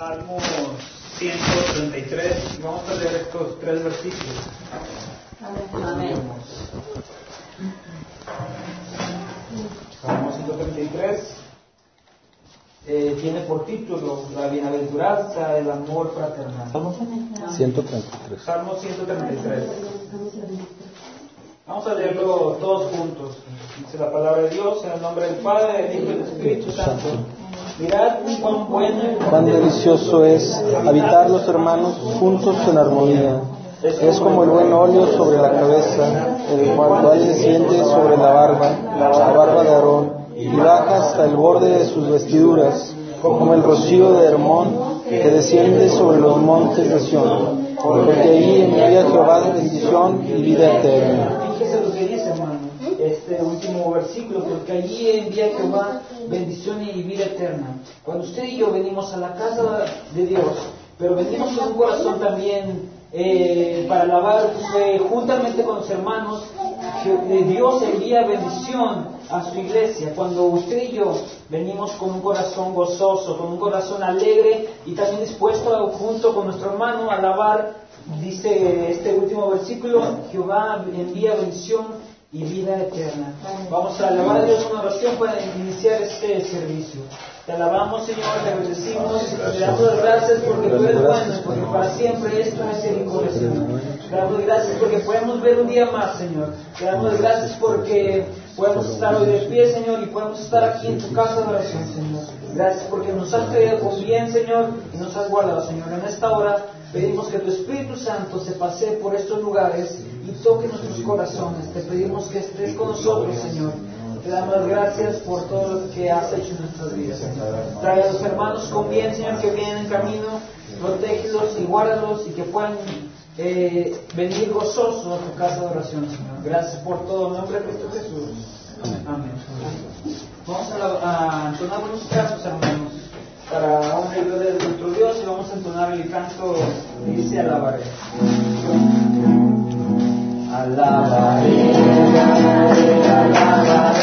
Salmo 133 y vamos a leer estos tres versículos. Amén. Salmo 133 eh, tiene por título La bienaventuranza del amor fraternal. 133. Salmo 133. Vamos a leerlo todos juntos. Dice la palabra de Dios en el nombre del Padre, del Hijo y del Espíritu Santo. Mirad cuán bueno y Cuán delicioso es habitar los hermanos juntos en armonía. Es como el buen óleo sobre la cabeza, el cual desciende sobre la barba, la barba de Aarón, y baja hasta el borde de sus vestiduras, como el rocío de Hermón que desciende sobre los montes de Sion, porque ahí envía Jehová de bendición y vida eterna. Este último versículo, porque allí envía Jehová bendición y vida eterna. Cuando usted y yo venimos a la casa de Dios, pero venimos con un corazón también eh, para alabar eh, juntamente con los hermanos, eh, Dios envía bendición a su iglesia. Cuando usted y yo venimos con un corazón gozoso, con un corazón alegre y también dispuesto a, junto con nuestro hermano a alabar, dice este último versículo, Jehová envía bendición y vida eterna. Vamos a alabar a Dios una oración para iniciar este servicio. Te alabamos, Señor, te bendecimos, te damos las gracias porque tú eres bueno, porque para siempre es tu misericordia, Señor. Te damos gracias porque podemos ver un día más, Señor. Te damos gracias porque podemos estar hoy de pie, Señor, y podemos estar aquí en tu casa de oración, Señor. Gracias porque nos has traído con bien, Señor, y nos has guardado, Señor. En esta hora pedimos que tu Espíritu Santo se pase por estos lugares y toque nuestros corazones. Te pedimos que estés con nosotros, Señor. Te damos gracias por todo lo que has hecho en nuestras vidas. Trae a los hermanos con bien, Señor, que vienen en camino. Protégelos y guárdalos y que puedan eh, venir gozosos a tu casa de oración, Señor. Gracias por todo. En nombre de Cristo Jesús. Amén. Vamos a, la- a entonar unos cantos, hermanos, para y gloria de nuestro Dios y vamos a entonar el canto dice. Alabaré, alabaré, alabaré, alabaré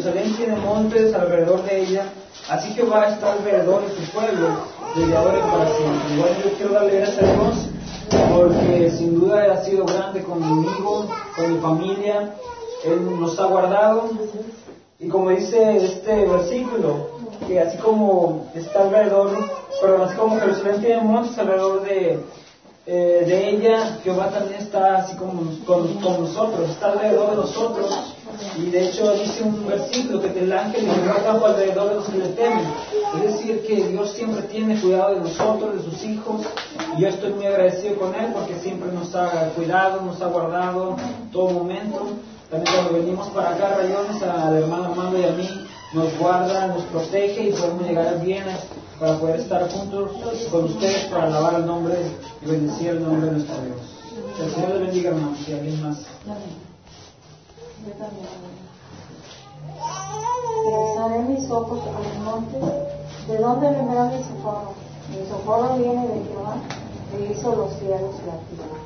Jerusalén tiene montes alrededor de ella, así Jehová está alrededor de su pueblo, y para siempre. Igual yo quiero darle gracias a Dios, porque sin duda ha sido grande conmigo, con mi familia. Él nos ha guardado. Y como dice este versículo, que así como está alrededor, pero así como Jerusalén tiene montes alrededor de, eh, de ella, Jehová también está así como con nosotros, está alrededor de nosotros. Y de hecho dice un versículo que el ángel de Jehová campo alrededor de los que le temen. Es decir, que Dios siempre tiene cuidado de nosotros, de sus hijos. Y yo estoy muy agradecido con Él porque siempre nos ha cuidado, nos ha guardado todo momento. También cuando venimos para acá, rayones, al hermano Armando y a mí, nos guarda, nos protege y podemos llegar bien para poder estar juntos con ustedes para alabar el nombre y bendecir el nombre de nuestro Dios. Que el Señor les bendiga, hermanos, y alguien más. Yo también. Mis ojos a los. ¿De dónde vendrá mi socorro? Mi socorro viene de Jehová, que hizo los cielos y la tierra.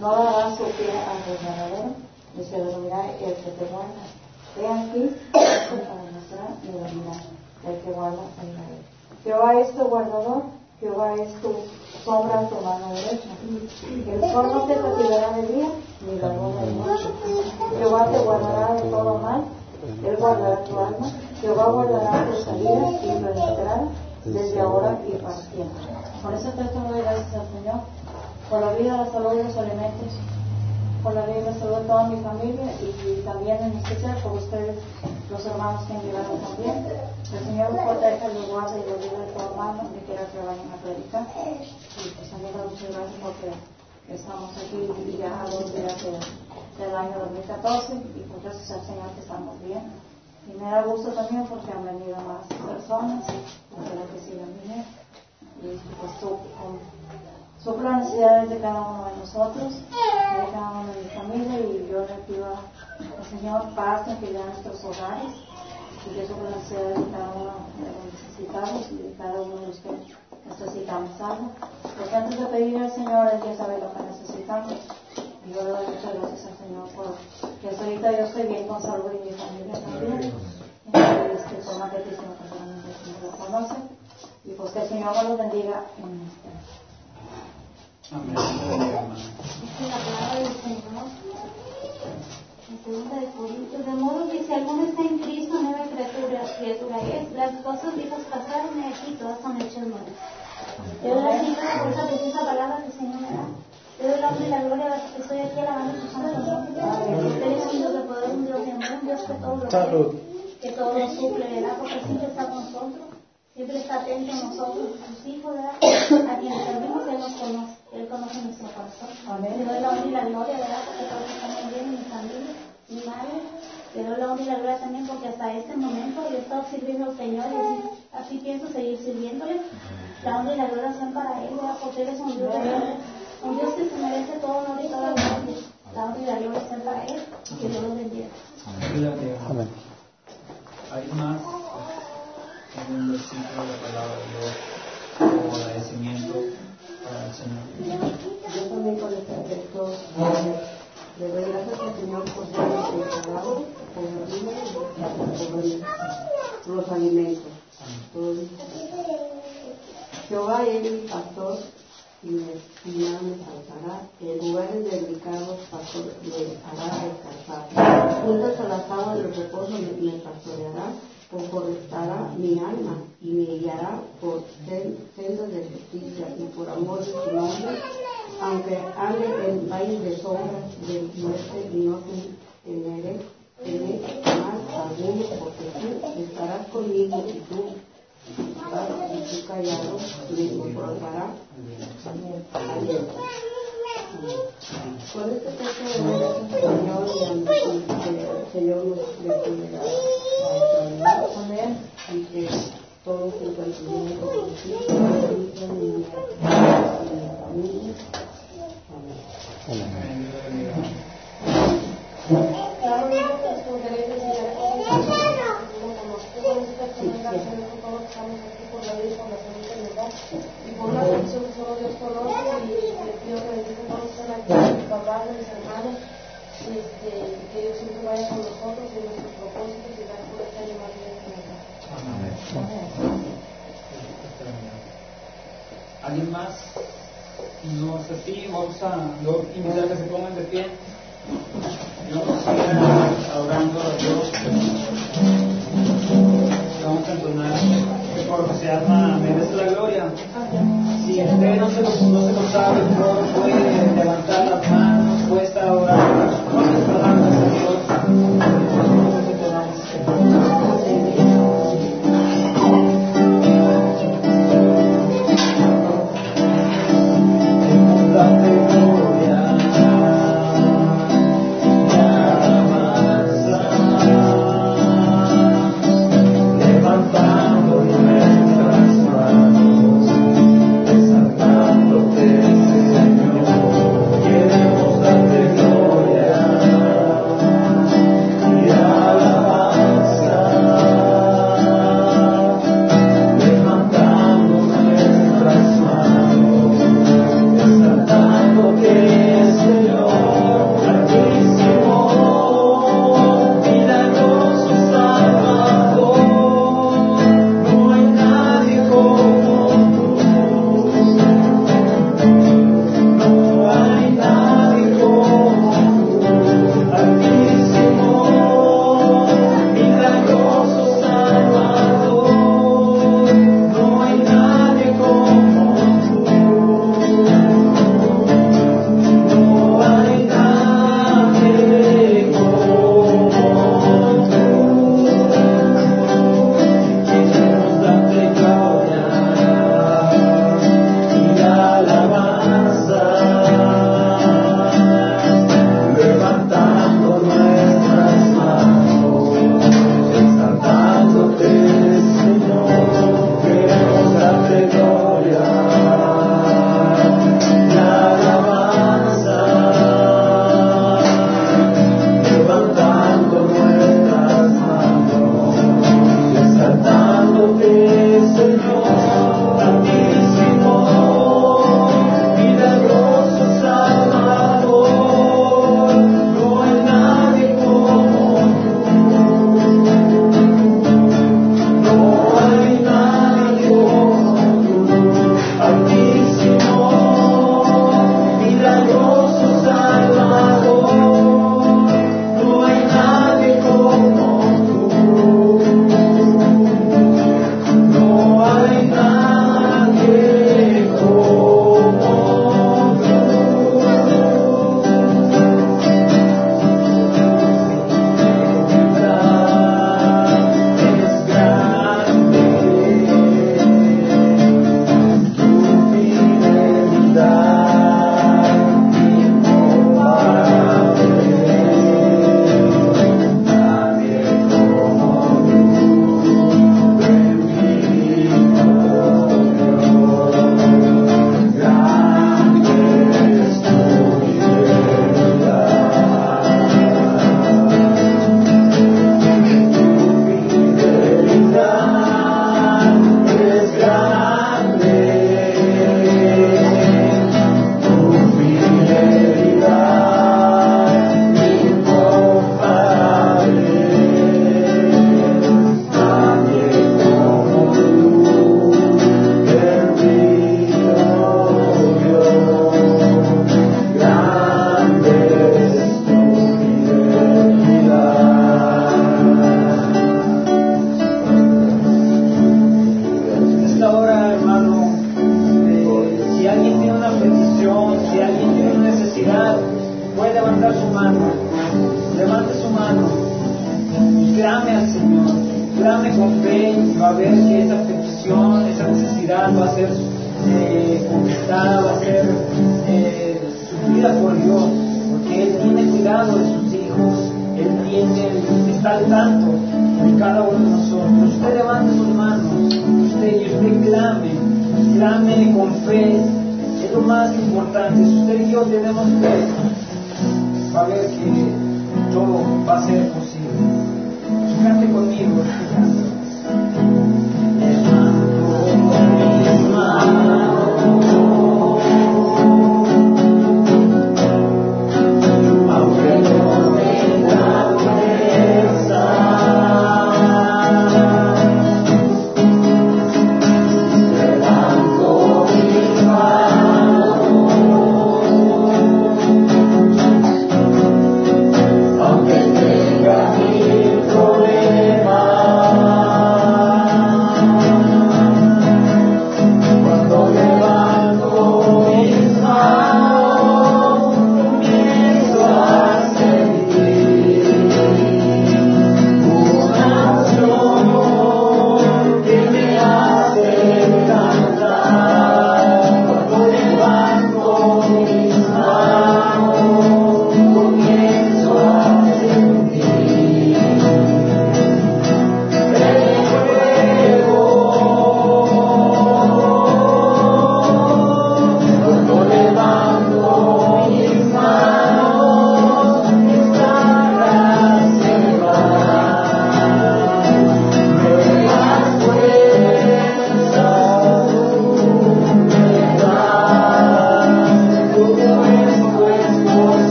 No dará su pie al resbaladero, ni se dormirá el que te guarda. He aquí, para mostrar y dormirá el que guarda a Israel. Jehová es tu guardador, Jehová es tu sombra a tu mano derecha. El sol no te fatigará de día, ni la luna de noche. Jehová te guardará de todo mal, Él guardará tu alma. Jehová guardará tus salidas y tu entrada desde ahora y para siempre. Por eso te doy gracias al Señor, por la vida, la salud y los alimentos, por la vida y la salud de toda mi familia y, también en especial por ustedes, los hermanos que han llegado también. El Señor los proteja, los guarda y los libre de todo hermano que quiera que vayan a predicar. Y pues también muchas gracias porque estamos aquí ya a dos días de- del año 2014 y pues gracias al Señor que estamos bien. Y me da gusto también porque han venido más personas, ojalá que sigan viniendo. Y pues tú, las necesidades de cada uno de nosotros, de cada uno de mi familia y yo le Señor paz en que ya nuestros hogares y que necesidades de cada uno de los necesitados y de cada uno de los que necesitamos algo. Porque antes de pedir al Señor, Él ya sabe lo que necesitamos. Y yo le doy muchas gracias al Señor por que hasta ahorita yo estoy bien con salud y mi familia también. Y este, por más muchísimas personas que el Señor lo conoce. Y pues que el Señor nos los bendiga en este. Amén. hermano. Dice la palabra del Señor en segunda de Corintios, de modo que si alguno está en Cristo, nueva criatura, criatura es. Las cosas viejas pasaron y aquí todas son hechas nuevas. Te doy la Señora por esa preciosa palabra que el Señor me da. Te doy la honra y la gloria porque estoy aquí alabando tu santo nombre. Ustedes son Dios de poder, un Dios de amor, un Dios que todo lo Salud. que todo lo suple, ¿verdad? Porque siempre está con nosotros, siempre está atento a nosotros, sus hijos, ¿verdad? A quienes servimos, Él nos conoce, Él conoce nuestro corazón. Te doy la honra y la gloria, ¿verdad? Porque todos estamos bien, mi familia, mi madre. Te doy la honra y la gloria también porque hasta este momento yo he estado sirviendo al Señor y así, pienso seguir sirviéndole. La honra y la gloria sean para Él, ¿verdad? Porque Él es un Dios un Dios que se merece todo honor y toda gloria. La honra y la gloria sean para Él y que Dios los bendiga. Amén. ¿Hay más? ¿Algún versículo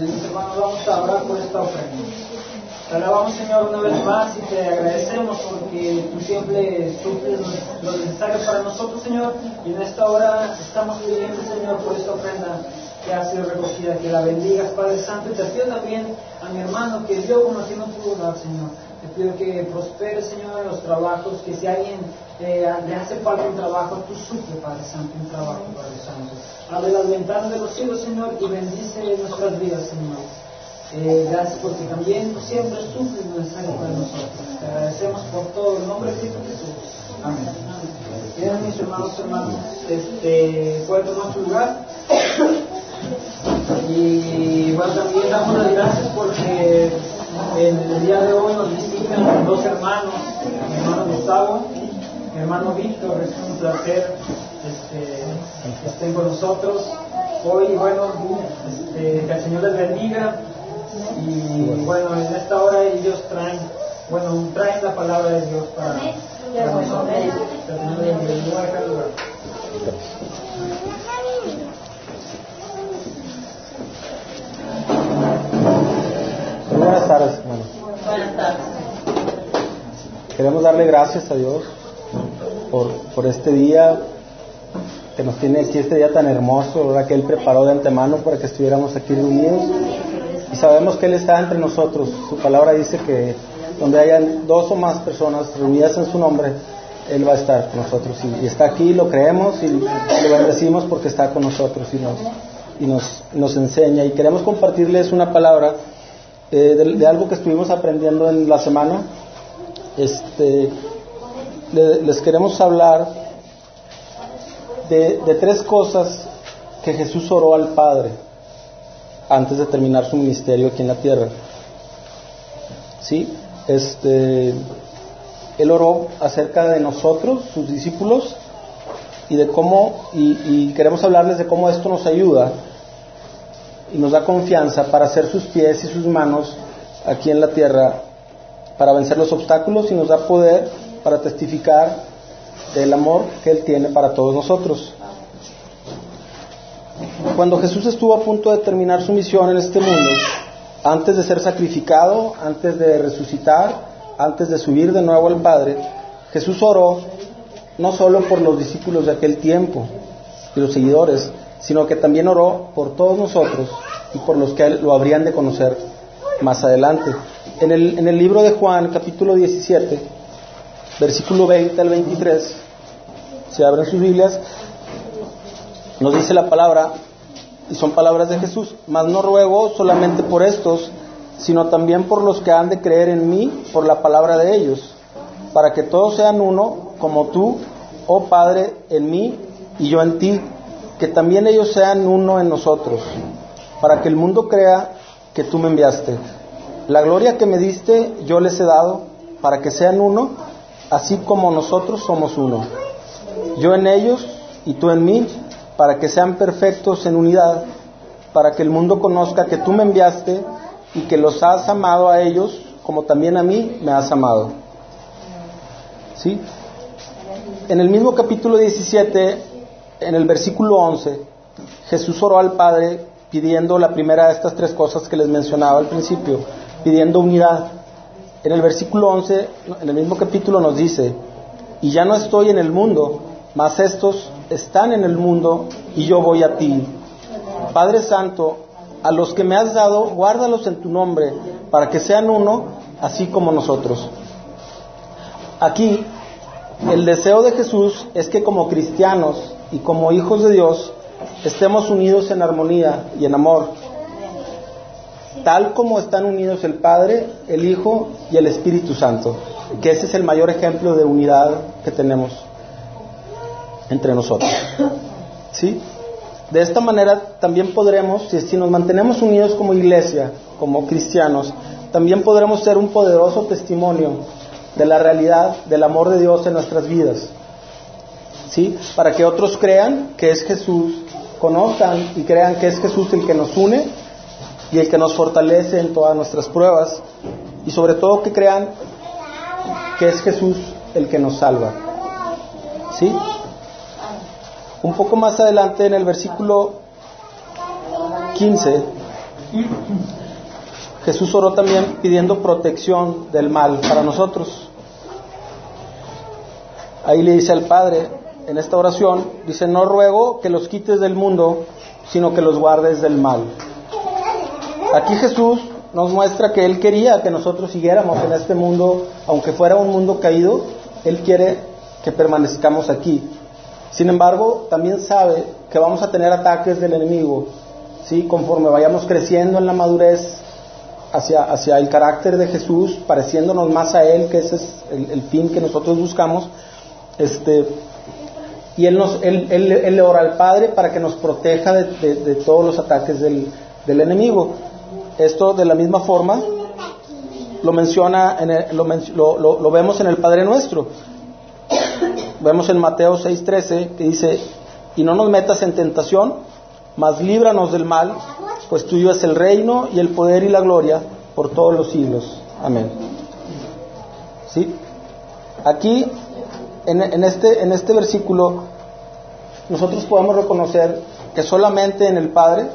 Mis hermanos, vamos a orar por esta ofrenda. Te alabamos, Señor, una vez más y te agradecemos porque tú siempre suples lo necesario para nosotros, Señor. Y en esta hora estamos pidiendo, Señor, por esta ofrenda que ha sido recogida, que la bendigas, Padre Santo. Y te pido también a mi hermano que dio no pudo dar, Señor. Te pido que prospere, Señor, los trabajos, que si alguien eh, le hace falta un trabajo, tú suple, Padre Santo, un trabajo, Padre Santo. Abre las ventanas de los cielos, Señor, y bendice nuestras vidas, Señor. Eh, gracias porque también siempre suples lo necesario para nosotros. Te agradecemos por todo. En nombre de Cristo Jesús. Amén. Bien, mis hermanos, hermanos, este, pueden tomar su lugar. Y bueno, también damos las gracias porque en el día de hoy nos visitan dos hermanos, mi hermano Gustavo, mi hermano Víctor, es un placer este, que estén con nosotros. Hoy, bueno, este, que el Señor les bendiga y bueno, en esta hora ellos traen, bueno, traen la palabra de Dios para, para nosotros. Buenas tardes, hermanos. Buenas tardes. Queremos darle gracias a Dios por, por este día que nos tiene aquí, este día tan hermoso, ¿verdad? que Él preparó de antemano para que estuviéramos aquí reunidos. Y sabemos que Él está entre nosotros. Su palabra dice que donde hayan dos o más personas reunidas en su nombre, Él va a estar con nosotros. Y, está aquí, lo creemos y lo bendecimos porque está con nosotros y nos, y nos, nos enseña. Y queremos compartirles una palabra eh, de algo que estuvimos aprendiendo en la semana. Este, le- les queremos hablar de, tres cosas que Jesús oró al Padre antes de terminar su ministerio aquí en la tierra. ¿Sí? Este, él oró acerca de nosotros, sus discípulos, y de cómo, y queremos hablarles de cómo esto nos ayuda y nos da confianza para hacer sus pies y sus manos aquí en la tierra, para vencer los obstáculos y nos da poder para testificar del amor que Él tiene para todos nosotros. Cuando Jesús estuvo a punto de terminar su misión en este mundo, antes de ser sacrificado, antes de resucitar, antes de subir de nuevo al Padre, Jesús oró no solo por los discípulos de aquel tiempo y los seguidores, sino que también oró por todos nosotros y por los que lo habrían de conocer más adelante. En el, en el libro de Juan, capítulo 17, versículo 20 al 23, si abren sus Biblias, nos dice la palabra, y son palabras de Jesús, mas no ruego solamente por estos, sino también por los que han de creer en mí por la palabra de ellos, para que todos sean uno, como tú, oh Padre, en mí y yo en ti, que también ellos sean uno en nosotros, para que el mundo crea que tú me enviaste. La gloria que me diste yo les he dado, para que sean uno, así como nosotros somos uno. Yo en ellos y tú en mí, para que sean perfectos en unidad, para que el mundo conozca que tú me enviaste y que los has amado a ellos como también a mí me has amado. ¿Sí? En el mismo capítulo 17, en el versículo 11, Jesús oró al Padre pidiendo la primera de estas tres cosas que les mencionaba al principio, pidiendo unidad. En el versículo 11, en el mismo capítulo nos dice, y ya no estoy en el mundo, mas estos están en el mundo y yo voy a ti. Padre Santo, a los que me has dado, guárdalos en tu nombre, para que sean uno, así como nosotros. Aquí, el deseo de Jesús es que como cristianos y como hijos de Dios, estemos unidos en armonía y en amor, tal como están unidos el Padre, el Hijo y el Espíritu Santo, que ese es el mayor ejemplo de unidad que tenemos entre nosotros. ¿Sí? De esta manera también podremos, si, nos mantenemos unidos como iglesia, como cristianos, también podremos ser un poderoso testimonio de la realidad del amor de Dios en nuestras vidas. ¿Sí? Para que otros crean que es Jesús, conozcan y crean que es Jesús el que nos une y el que nos fortalece en todas nuestras pruebas y sobre todo que crean que es Jesús el que nos salva. ¿Sí? Un poco más adelante en el versículo 15, Jesús oró también pidiendo protección del mal para nosotros. Ahí le dice al Padre, en esta oración, dice, no ruego que los quites del mundo, sino que los guardes del mal. Aquí Jesús nos muestra que Él quería que nosotros siguiéramos en este mundo, aunque fuera un mundo caído, Él quiere que permanezcamos aquí. Sin embargo, también sabe que vamos a tener ataques del enemigo, ¿sí? conforme vayamos creciendo en la madurez hacia, hacia el carácter de Jesús, pareciéndonos más a Él, que ese es el, fin que nosotros buscamos. Este, y él, nos, él, él, le ora al Padre para que nos proteja de, todos los ataques del, del, enemigo. Esto de la misma forma lo menciona, en lo, lo, lo vemos en el Padre Nuestro vemos en Mateo 6:13 que dice, y no nos metas en tentación, mas líbranos del mal, pues tuyo es el reino y el poder y la gloria por todos los siglos. Amén. ¿Sí? Aquí, en, este, en este versículo, nosotros podemos reconocer que solamente en el Padre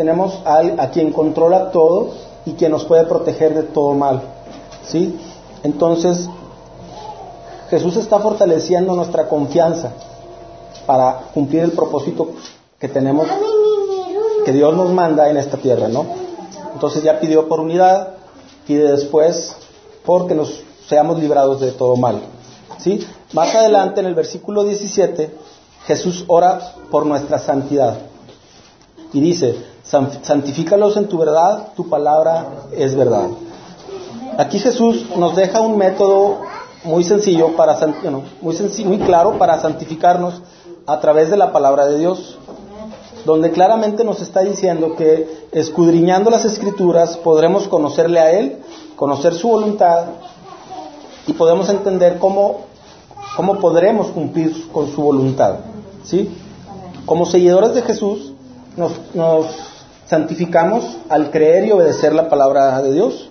tenemos a, quien controla todo y quien nos puede proteger de todo mal. ¿Sí? Entonces, Jesús está fortaleciendo nuestra confianza para cumplir el propósito que tenemos, que Dios nos manda en esta tierra, ¿no? Entonces ya pidió por unidad, pide después porque nos seamos librados de todo mal. ¿Sí? Más adelante en el versículo 17, Jesús ora por nuestra santidad. Y dice, santifícalos en tu verdad, tu palabra es verdad. Aquí Jesús nos deja un método muy sencillo para muy sencillo, muy claro para santificarnos a través de la palabra de Dios, donde claramente nos está diciendo que escudriñando las escrituras podremos conocerle a él, conocer su voluntad y podemos entender cómo cómo podremos cumplir con su voluntad, ¿sí? Como seguidores de Jesús nos, nos santificamos al creer y obedecer la palabra de Dios.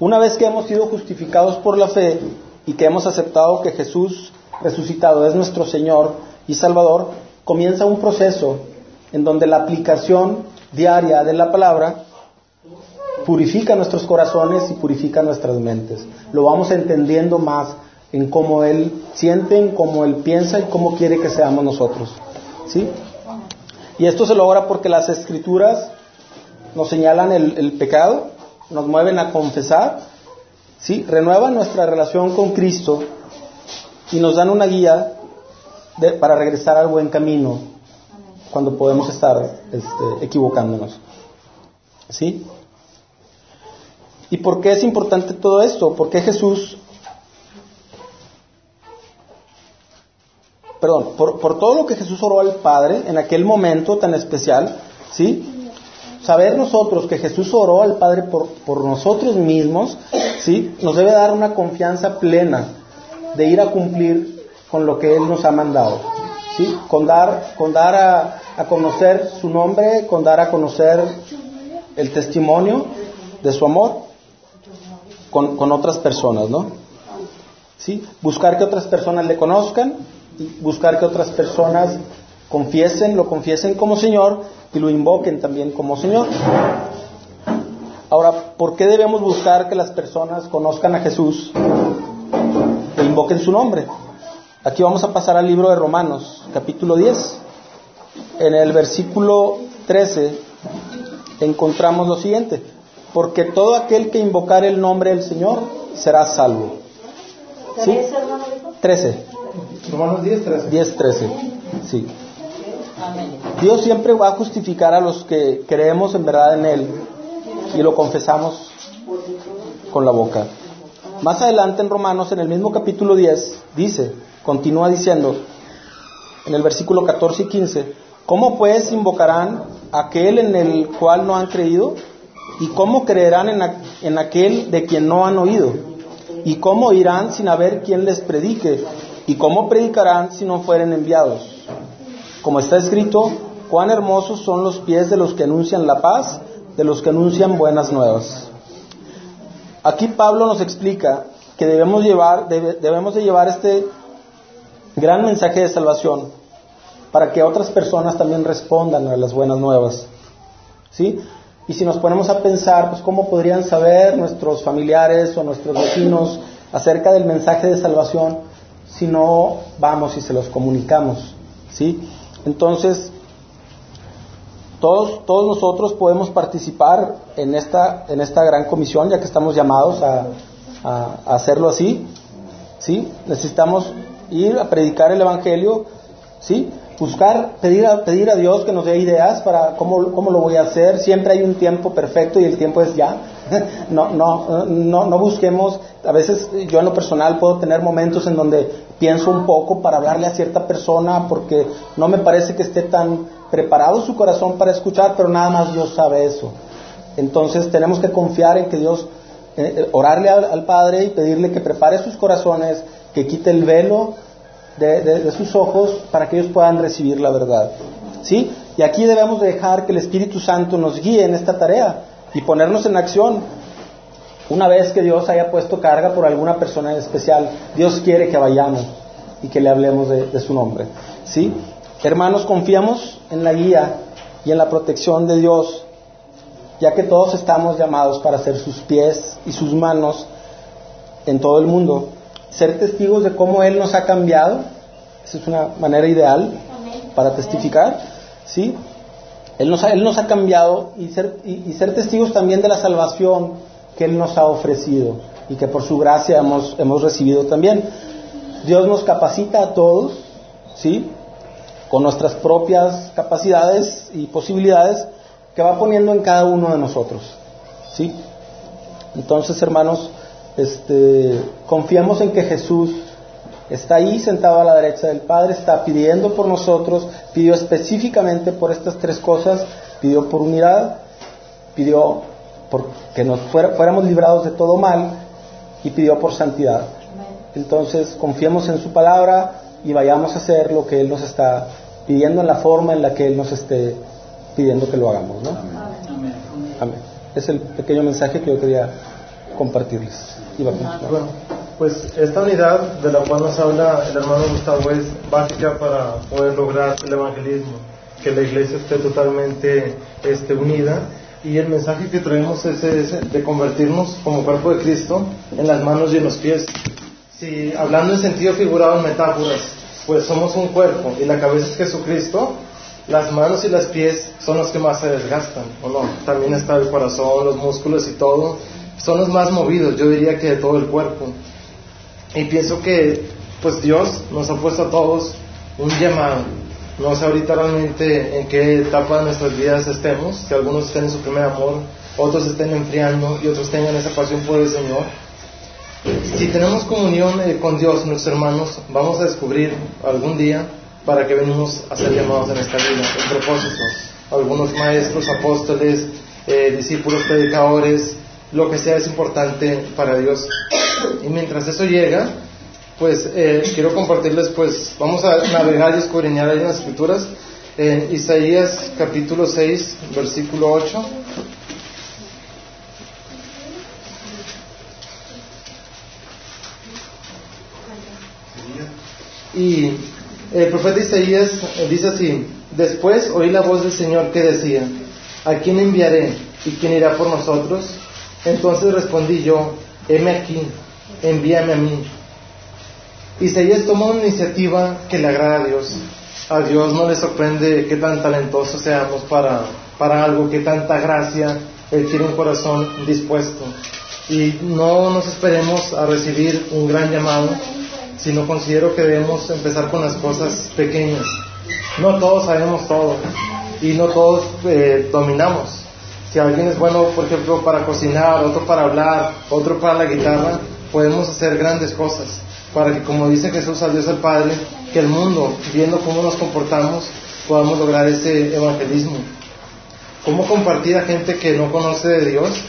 Una vez que hemos sido justificados por la fe y que hemos aceptado que Jesús resucitado es nuestro Señor y Salvador, comienza un proceso en donde la aplicación diaria de la palabra purifica nuestros corazones y purifica nuestras mentes. Lo vamos entendiendo más en cómo Él siente, en cómo Él piensa y cómo quiere que seamos nosotros. ¿Sí? Y esto se logra porque las escrituras nos señalan el, pecado nos mueven a confesar, ¿sí? renuevan nuestra relación con Cristo y nos dan una guía para regresar al buen camino cuando podemos estar este, equivocándonos. ¿Sí? ¿Y por qué es importante todo esto? Porque Jesús, perdón, por, todo lo que Jesús oró al Padre en aquel momento tan especial, ¿sí? saber nosotros que Jesús oró al Padre por, nosotros mismos, ¿sí? nos debe dar una confianza plena de ir a cumplir con lo que Él nos ha mandado. ¿sí? Con dar, con dar a, conocer su nombre, con dar a conocer el testimonio de su amor con, con otras personas, ¿no? ¿Sí? Buscar que otras personas le conozcan, buscar que otras personas confiesen, lo confiesen como Señor y lo invoquen también como Señor. Ahora, ¿por qué debemos buscar que las personas conozcan a Jesús e invoquen su nombre. Aquí vamos a pasar al libro de Romanos, capítulo 10. En el versículo 13 encontramos lo siguiente, porque todo aquel que invocar el nombre del Señor será salvo. ¿Sí? 13. Romanos 10, 13. 10, 13. Sí. Dios siempre va a justificar a los que creemos en verdad en Él y lo confesamos con la boca. Más adelante en Romanos, en el mismo capítulo 10, dice, continúa diciendo, en el versículo 14 y 15, ¿cómo pues invocarán aquel en el cual no han creído? ¿Y cómo creerán en, en aquel de quien no han oído? ¿Y cómo irán sin haber quien les predique? ¿Y cómo predicarán si no fueren enviados? Como está escrito, cuán hermosos son los pies de los que anuncian la paz, de los que anuncian buenas nuevas. Aquí Pablo nos explica que debemos llevar, debemos de llevar este gran mensaje de salvación para que otras personas también respondan a las buenas nuevas. ¿Sí? Y si nos ponemos a pensar, pues cómo podrían saber nuestros familiares o nuestros vecinos acerca del mensaje de salvación si no vamos y se los comunicamos, ¿sí? Entonces, todos, todos nosotros podemos participar en esta, en esta gran comisión, ya que estamos llamados a, a, hacerlo así, ¿sí? Necesitamos ir a predicar el Evangelio, ¿sí? Buscar, pedir a, pedir a Dios que nos dé ideas para cómo, cómo lo voy a hacer. Siempre hay un tiempo perfecto y el tiempo es ya. No, no, no, no busquemos, a veces yo en lo personal puedo tener momentos en donde pienso un poco para hablarle a cierta persona porque no me parece que esté tan preparado su corazón para escuchar, pero nada más Dios sabe eso. Entonces tenemos que confiar en que Dios, eh, eh, orarle al, Padre y pedirle que prepare sus corazones, que quite el velo de, sus ojos para que ellos puedan recibir la verdad. ¿Sí? Y aquí debemos dejar que el Espíritu Santo nos guíe en esta tarea y ponernos en acción. Una vez que Dios haya puesto carga por alguna persona en especial, Dios quiere que vayamos y que le hablemos de, de su nombre. ¿Sí? Hermanos, confiamos en la guía y en la protección de Dios, ya que todos estamos llamados para ser sus pies y sus manos en todo el mundo. Ser testigos de cómo Él nos ha cambiado, esa es una manera ideal para testificar, ¿sí? Él nos ha, nos ha cambiado y ser, y, ser testigos también de la salvación que Él nos ha ofrecido y que por su gracia hemos, hemos recibido también. Dios nos capacita a todos, ¿sí? con nuestras propias capacidades y posibilidades que va poniendo en cada uno de nosotros. ¿Sí? Entonces, hermanos, este, confiamos en que Jesús está ahí sentado a la derecha del Padre, está pidiendo por nosotros, pidió específicamente por estas tres cosas, pidió por unidad, pidió por que nos fuéramos librados de todo mal y pidió por santidad. Entonces, confiemos en su palabra y vayamos a hacer lo que Él nos está pidiendo en la forma en la que Él nos esté pidiendo que lo hagamos. ¿no? Amén. Es el pequeño mensaje que yo quería compartirles. bueno, pues esta unidad de la cual nos habla el hermano Gustavo es básica para poder lograr el evangelismo, que la iglesia esté totalmente este, unida. Y el mensaje que traemos es de convertirnos como cuerpo de Cristo en las manos y en los pies. Si hablando en sentido figurado en metáforas, pues somos un cuerpo y la cabeza es Jesucristo, las manos y los pies son los que más se desgastan, ¿o no? También está el corazón, los músculos y todo, son los más movidos, yo diría que de todo el cuerpo. Y pienso que, pues Dios nos ha puesto a todos un llamado. No sé ahorita realmente en qué etapa de nuestras vidas estemos, que algunos estén en su primer amor, otros estén enfriando y otros tengan esa pasión por el Señor. Si tenemos comunión eh, con Dios, nuestros hermanos, vamos a descubrir algún día para que venimos a ser llamados en esta vida, el propósito. Algunos maestros, apóstoles, eh, discípulos, predicadores, lo que sea es importante para Dios. Y mientras eso llega, pues eh, quiero compartirles, pues vamos a navegar y escudriñar ahí en las escrituras. En Isaías capítulo 6, versículo 8. Y el profeta Isaías dice así, después oí la voz del Señor que decía, ¿a quién enviaré y quién irá por nosotros? Entonces respondí yo, heme aquí, envíame a mí. Isaías toma una iniciativa que le agrada a Dios. A Dios no le sorprende qué tan talentosos seamos para, para algo, qué tanta gracia Él tiene un corazón dispuesto. Y no nos esperemos a recibir un gran llamado, sino considero que debemos empezar con las cosas pequeñas. No todos sabemos todo y no todos eh, dominamos. Si alguien es bueno, por ejemplo, para cocinar, otro para hablar, otro para la guitarra, podemos hacer grandes cosas para que, como dice Jesús a Dios el Padre, que el mundo, viendo cómo nos comportamos, podamos lograr ese evangelismo. ¿Cómo compartir a gente que no conoce de Dios?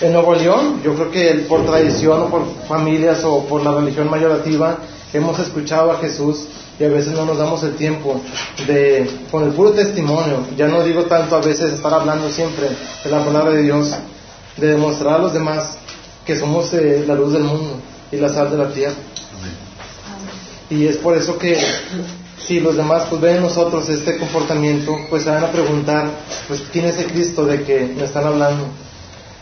En Nuevo León, yo creo que por tradición o por familias o por la religión mayorativa, hemos escuchado a Jesús y a veces no nos damos el tiempo de, con el puro testimonio, ya no digo tanto a veces estar hablando siempre de la palabra de Dios, de demostrar a los demás que somos eh, la luz del mundo y la sal de la tierra. Y es por eso que si los demás pues ven en nosotros este comportamiento, pues se van a preguntar, pues quién es el Cristo de que me están hablando.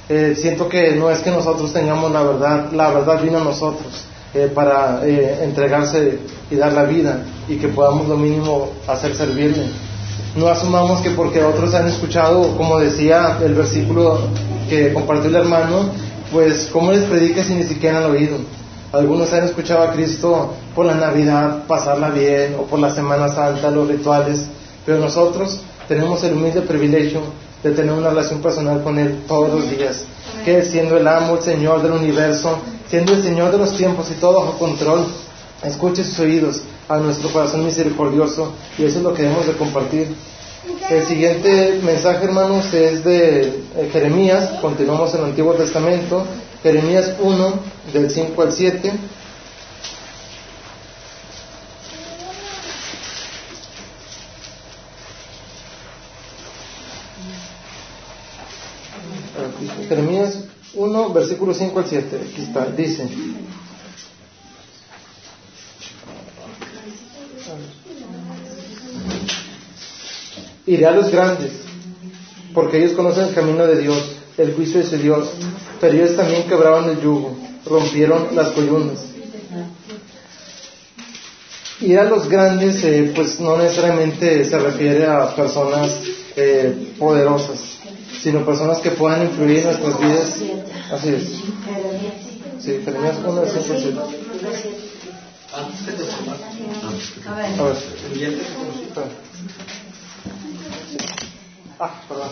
Eh, siento que no es que nosotros tengamos la verdad, la verdad vino a nosotros eh, para eh, entregarse y dar la vida y que podamos lo mínimo hacer servirle. No asumamos que porque otros han escuchado, como decía el versículo que compartió el hermano, pues cómo les predica si ni siquiera han oído. Algunos han escuchado a Cristo por la Navidad, pasarla bien, o por la Semana Santa, los rituales, pero nosotros tenemos el humilde privilegio de tener una relación personal con Él todos los días, que siendo el amo, el Señor del universo, siendo el Señor de los tiempos y todo bajo control, escuche sus oídos a nuestro corazón misericordioso y eso es lo que debemos de compartir. El siguiente mensaje, hermanos, es de eh, Jeremías, continuamos en el Antiguo Testamento, Jeremías 1, del 5 al 7. Jeremías 1, versículo 5 al 7. Aquí está, dice. Iré a los grandes, porque ellos conocen el camino de Dios, el juicio de su Dios pero ellos también quebraban el yugo, rompieron las columnas. Y a los grandes, eh, pues no necesariamente se refiere a personas eh, poderosas, sino personas que puedan influir en nuestras vidas. Así es. Sí, Jeremías 1, versículo 7. A ver. Ah, perdón,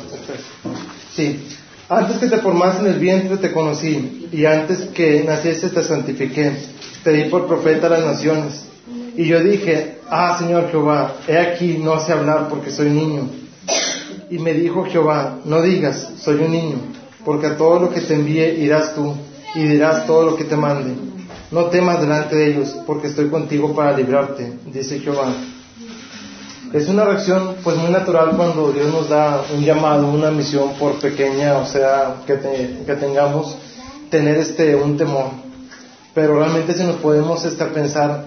Sí. Antes que te formaste en el vientre te conocí, y antes que naciese te santifiqué, te di por profeta a las naciones. Y yo dije, ah, Señor Jehová, he aquí, no sé hablar porque soy niño. Y me dijo Jehová, no digas, soy un niño, porque a todo lo que te envíe irás tú, y dirás todo lo que te mande. No temas delante de ellos, porque estoy contigo para librarte, dice Jehová. Es una reacción pues muy natural cuando Dios nos da un llamado, una misión por pequeña, o sea, que, tengamos, tener este un temor. Pero realmente si nos podemos este, pensar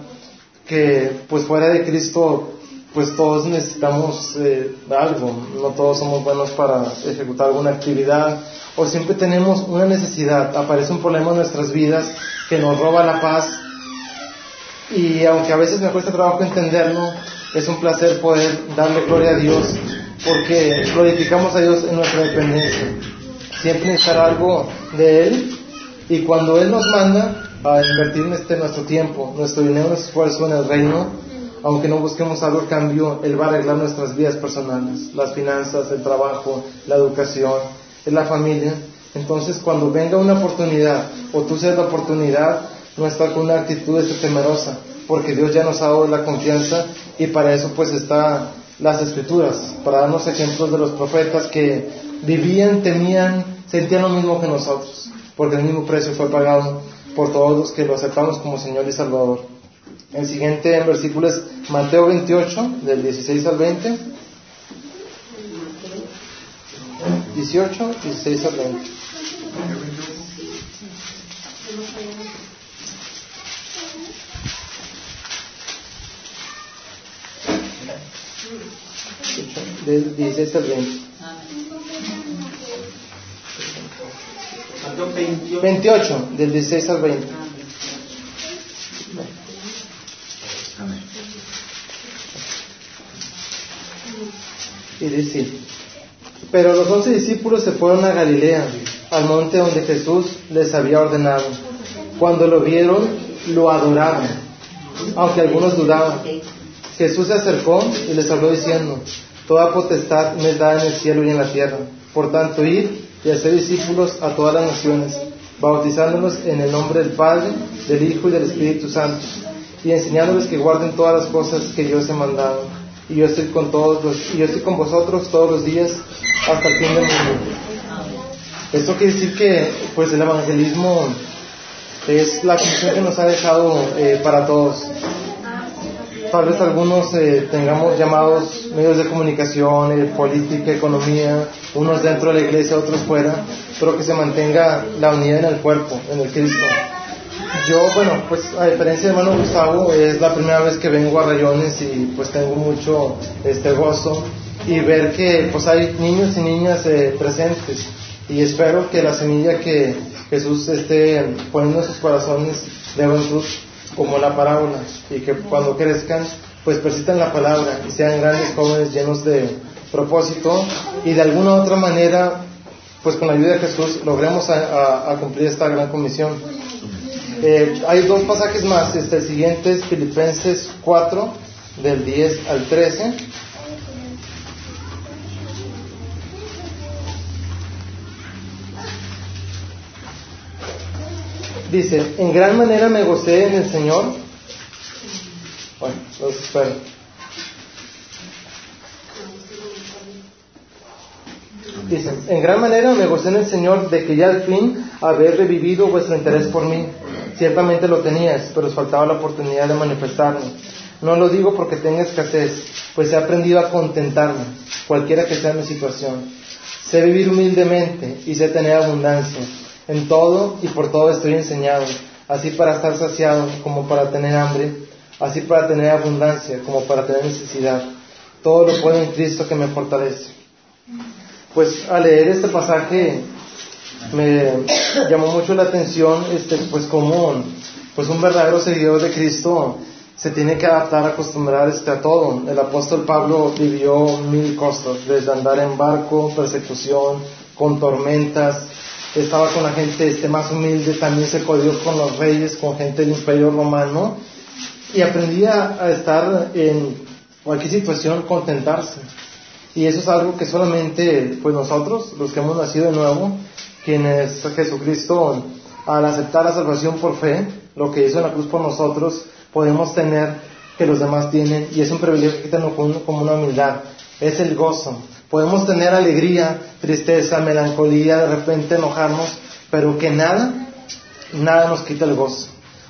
que pues fuera de Cristo pues todos necesitamos eh, algo, no todos somos buenos para ejecutar alguna actividad o siempre tenemos una necesidad, aparece un problema en nuestras vidas que nos roba la paz. Y aunque a veces me cuesta trabajo entenderlo, es un placer poder darle gloria a Dios porque glorificamos a Dios en nuestra dependencia. Siempre necesitar algo de Él y cuando Él nos manda a invertir este nuestro tiempo, nuestro dinero, nuestro esfuerzo en el reino, aunque no busquemos algo cambio, Él va a arreglar nuestras vidas personales, las finanzas, el trabajo, la educación, la familia. Entonces, cuando venga una oportunidad o tú seas la oportunidad, no estar con una actitud temerosa, porque Dios ya nos ha dado la confianza y para eso pues está las escrituras, para darnos ejemplos de los profetas que vivían, temían, sentían lo mismo que nosotros, porque el mismo precio fue pagado por todos los que lo aceptamos como Señor y Salvador. El siguiente versículo es Mateo 28, del 16 al 20. 18, 16 al 20. 16 al 20. 28, del 16 al 20. Y dice, pero los once discípulos se fueron a Galilea, al monte donde Jesús les había ordenado. Cuando lo vieron, lo adoraron, aunque algunos dudaban. Jesús se acercó y les habló diciendo, Toda potestad me da en el cielo y en la tierra. Por tanto, id y hacer discípulos a todas las naciones, bautizándolos en el nombre del Padre, del Hijo y del Espíritu Santo, y enseñándoles que guarden todas las cosas que yo os he mandado. Y yo estoy con todos y yo estoy con vosotros todos los días hasta el fin del mundo. Esto quiere decir que, pues, el evangelismo es la comisión que nos ha dejado eh, para todos tal vez algunos eh, tengamos llamados medios de comunicación, eh, política, economía, unos dentro de la iglesia, otros fuera, pero que se mantenga la unidad en el cuerpo, en el Cristo. Yo, bueno, pues a diferencia de hermano Gustavo, es la primera vez que vengo a Rayones y pues tengo mucho este gozo y ver que pues hay niños y niñas eh, presentes y espero que la semilla que Jesús esté poniendo en sus corazones de fruto como la parábola, y que cuando crezcan, pues persistan la palabra y sean grandes jóvenes llenos de propósito y de alguna otra manera, pues con la ayuda de Jesús, logremos a, cumplir esta gran comisión. Eh, hay dos pasajes más, este, el siguiente es Filipenses 4, del 10 al 13. Dice, en gran manera me gocé en el Señor. Bueno, los espero. Dice, en gran manera me gocé en el Señor de que ya al fin haber revivido vuestro interés por mí. Ciertamente lo tenías, pero os faltaba la oportunidad de manifestarlo. No lo digo porque tenga escasez, pues he aprendido a contentarme, cualquiera que sea mi situación. Sé vivir humildemente y sé tener abundancia. En todo y por todo estoy enseñado, así para estar saciado como para tener hambre, así para tener abundancia como para tener necesidad. Todo lo puedo en Cristo que me fortalece. Pues al leer este pasaje me llamó mucho la atención, este, pues como pues un verdadero seguidor de Cristo se tiene que adaptar, acostumbrar este, a todo. El apóstol Pablo vivió mil cosas, desde andar en barco, persecución, con tormentas, estaba con la gente este, más humilde, también se codió con los reyes, con gente del imperio romano, y aprendía a estar en cualquier situación, contentarse. Y eso es algo que solamente pues nosotros, los que hemos nacido de nuevo, quienes Jesucristo, al aceptar la salvación por fe, lo que hizo en la cruz por nosotros, podemos tener que los demás tienen, y es un privilegio que tenemos como una humildad, es el gozo, Podemos tener alegría, tristeza, melancolía, de repente enojarnos, pero que nada, nada nos quita el gozo.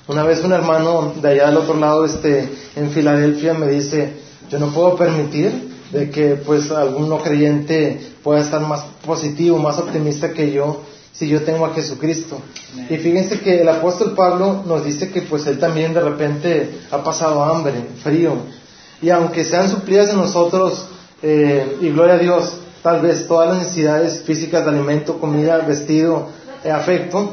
Una vez un hermano de allá del otro lado, este, en Filadelfia, me dice, yo no puedo permitir de que pues algún no creyente pueda estar más positivo, más optimista que yo, si yo tengo a Jesucristo. Y fíjense que el apóstol Pablo nos dice que pues él también de repente ha pasado hambre, frío, y aunque sean suplidas en nosotros eh, y gloria a Dios, tal vez todas las necesidades físicas de alimento, comida, vestido, eh, afecto,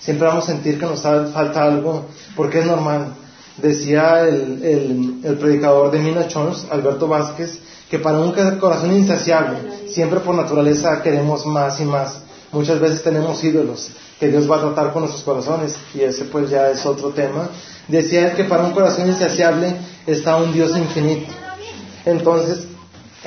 siempre vamos a sentir que nos falta algo, porque es normal. Decía el, el, predicador de Mina Chons, Alberto Vázquez, que para un corazón insaciable, siempre por naturaleza queremos más y más. Muchas veces tenemos ídolos que Dios va a tratar con nuestros corazones, y ese pues ya es otro tema. Decía él que para un corazón insaciable está un Dios infinito. Entonces,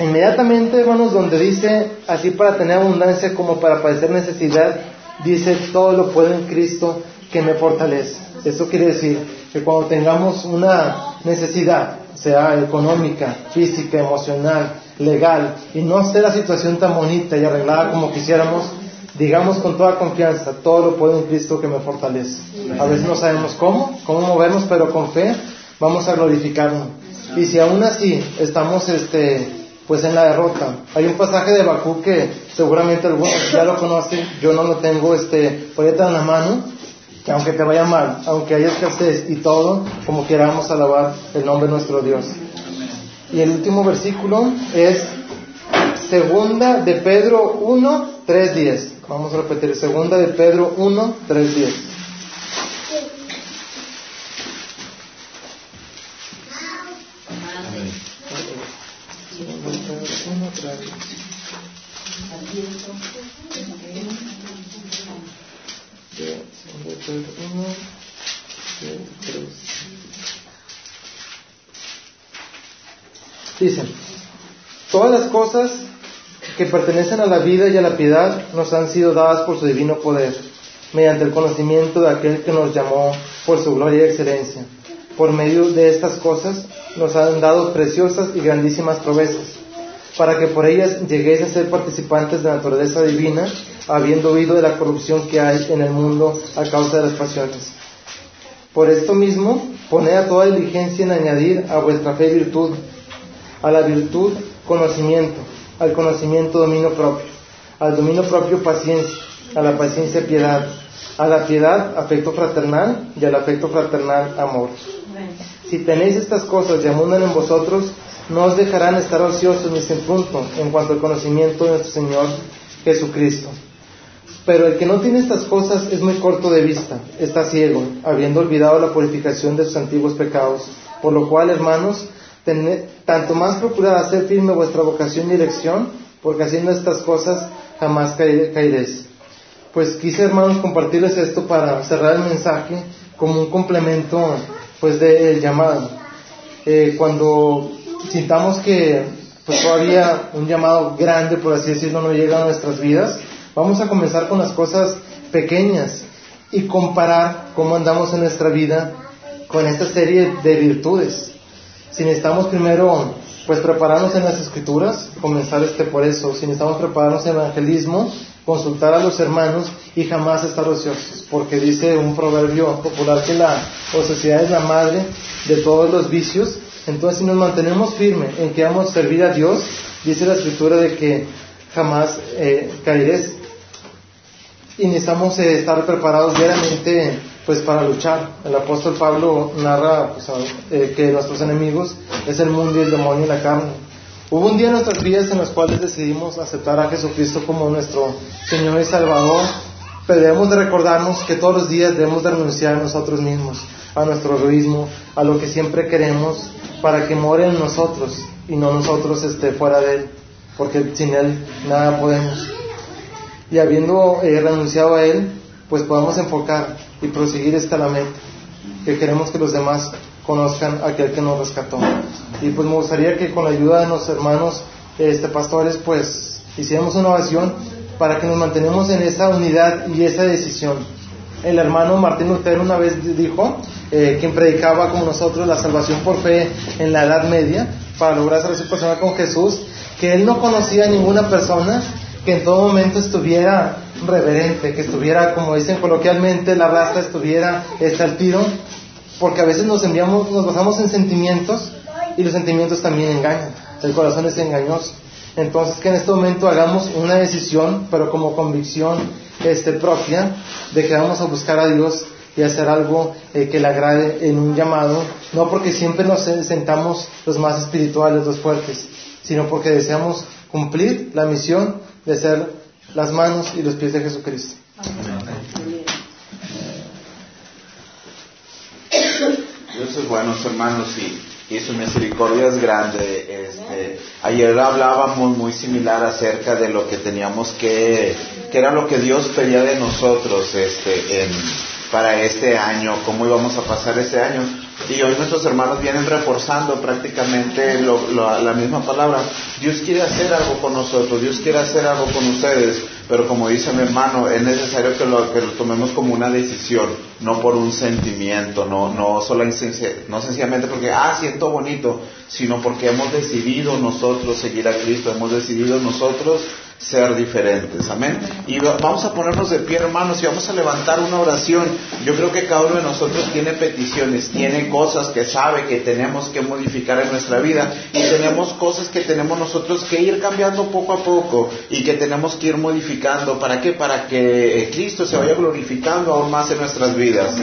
Inmediatamente, hermanos, donde dice, así para tener abundancia como para padecer necesidad, dice, todo lo puedo en Cristo que me fortalece. Eso quiere decir que cuando tengamos una necesidad, sea económica, física, emocional, legal, y no esté la situación tan bonita y arreglada como quisiéramos, digamos con toda confianza, todo lo puedo en Cristo que me fortalece. A veces no sabemos cómo, cómo movernos, pero con fe vamos a glorificarnos. Y si aún así estamos este, pues en la derrota. Hay un pasaje de Bakú que seguramente algunos ya lo conocen, yo no lo tengo este en la mano, que aunque te vaya mal, aunque haya escasez y todo, como queramos alabar el nombre de nuestro Dios. Y el último versículo es segunda de Pedro 1, 3, 10. Vamos a repetir, segunda de Pedro 1, 3, 10. Tres. Dicen, todas las cosas que pertenecen a la vida y a la piedad nos han sido dadas por su divino poder, mediante el conocimiento de aquel que nos llamó por su gloria y excelencia. Por medio de estas cosas nos han dado preciosas y grandísimas proezas, para que por ellas lleguéis a ser participantes de la naturaleza divina, habiendo oído de la corrupción que hay en el mundo a causa de las pasiones. Por esto mismo, poned a toda diligencia en añadir a vuestra fe virtud, a la virtud conocimiento, al conocimiento dominio propio, al dominio propio paciencia, a la paciencia piedad, a la piedad afecto fraternal y al afecto fraternal amor. Si tenéis estas cosas y abundan en vosotros, no os dejarán estar ociosos ni sin punto en cuanto al conocimiento de nuestro Señor Jesucristo. Pero el que no tiene estas cosas es muy corto de vista, está ciego, habiendo olvidado la purificación de sus antiguos pecados. Por lo cual, hermanos, tanto más procurad hacer firme vuestra vocación y elección, porque haciendo estas cosas jamás caeréis. Pues quise, hermanos, compartirles esto para cerrar el mensaje como un complemento, pues, del llamado. Eh, cuando sintamos que, pues, todavía un llamado grande, por así decirlo, no llega a nuestras vidas, vamos a comenzar con las cosas pequeñas y comparar cómo andamos en nuestra vida con esta serie de virtudes. Si necesitamos primero pues prepararnos en las escrituras, comenzar este por eso, si necesitamos prepararnos en evangelismo, consultar a los hermanos y jamás estar ociosos, porque dice un proverbio popular que la ociosidad es la madre de todos los vicios, entonces si nos mantenemos firmes en que vamos a servir a Dios, dice la escritura de que jamás eh, caeréis y necesitamos eh, estar preparados diariamente pues para luchar. El apóstol Pablo narra pues, eh, que nuestros enemigos es el mundo y el demonio y la carne. Hubo un día en nuestras vidas en los cuales decidimos aceptar a Jesucristo como nuestro Señor y Salvador, pero debemos de recordarnos que todos los días debemos de renunciar a nosotros mismos, a nuestro egoísmo, a lo que siempre queremos, para que more en nosotros y no nosotros esté fuera de Él, porque sin Él nada podemos. Y habiendo eh, renunciado a Él, pues podemos enfocar y proseguir esta la que queremos que los demás conozcan aquel que nos rescató. Y pues me gustaría que con la ayuda de los hermanos este, pastores, pues hiciéramos una oración para que nos mantenemos en esa unidad y esa decisión. El hermano Martín Lutero una vez dijo, eh, quien predicaba como nosotros la salvación por fe en la Edad Media, para lograr su persona con Jesús, que él no conocía a ninguna persona que en todo momento estuviera reverente, que estuviera, como dicen coloquialmente, la raza estuviera al tiro, porque a veces nos enviamos, nos basamos en sentimientos y los sentimientos también engañan, el corazón es engañoso. Entonces que en este momento hagamos una decisión, pero como convicción este, propia, de que vamos a buscar a Dios y hacer algo eh, que le agrade en un llamado, no porque siempre nos sentamos los más espirituales, los fuertes, sino porque deseamos cumplir la misión de ser las manos y los pies de Jesucristo. Dios es bueno, hermanos, y, y, su misericordia es grande. Este, ayer hablábamos muy similar acerca de lo que teníamos que, que era lo que Dios pedía de nosotros este, en, para este año, cómo íbamos a pasar este año. Y hoy nuestros hermanos vienen reforzando prácticamente la misma palabra. Dios quiere hacer algo con nosotros, Dios quiere hacer algo con ustedes, pero como dice mi hermano, es necesario que lo, que lo tomemos como una decisión, no por un sentimiento, no, no, solo, no sencillamente porque, ah, siento bonito, sino porque hemos decidido nosotros seguir a Cristo, hemos decidido nosotros ser diferentes. Amén. Y vamos a ponernos de pie, hermanos, y vamos a levantar una oración. Yo creo que cada uno de nosotros tiene peticiones, tiene cosas que sabe que tenemos que modificar en nuestra vida y tenemos cosas que tenemos nosotros que ir cambiando poco a poco y que tenemos que ir modificando. ¿Para qué? Para que eh, Cristo se vaya glorificando aún más en nuestras vidas.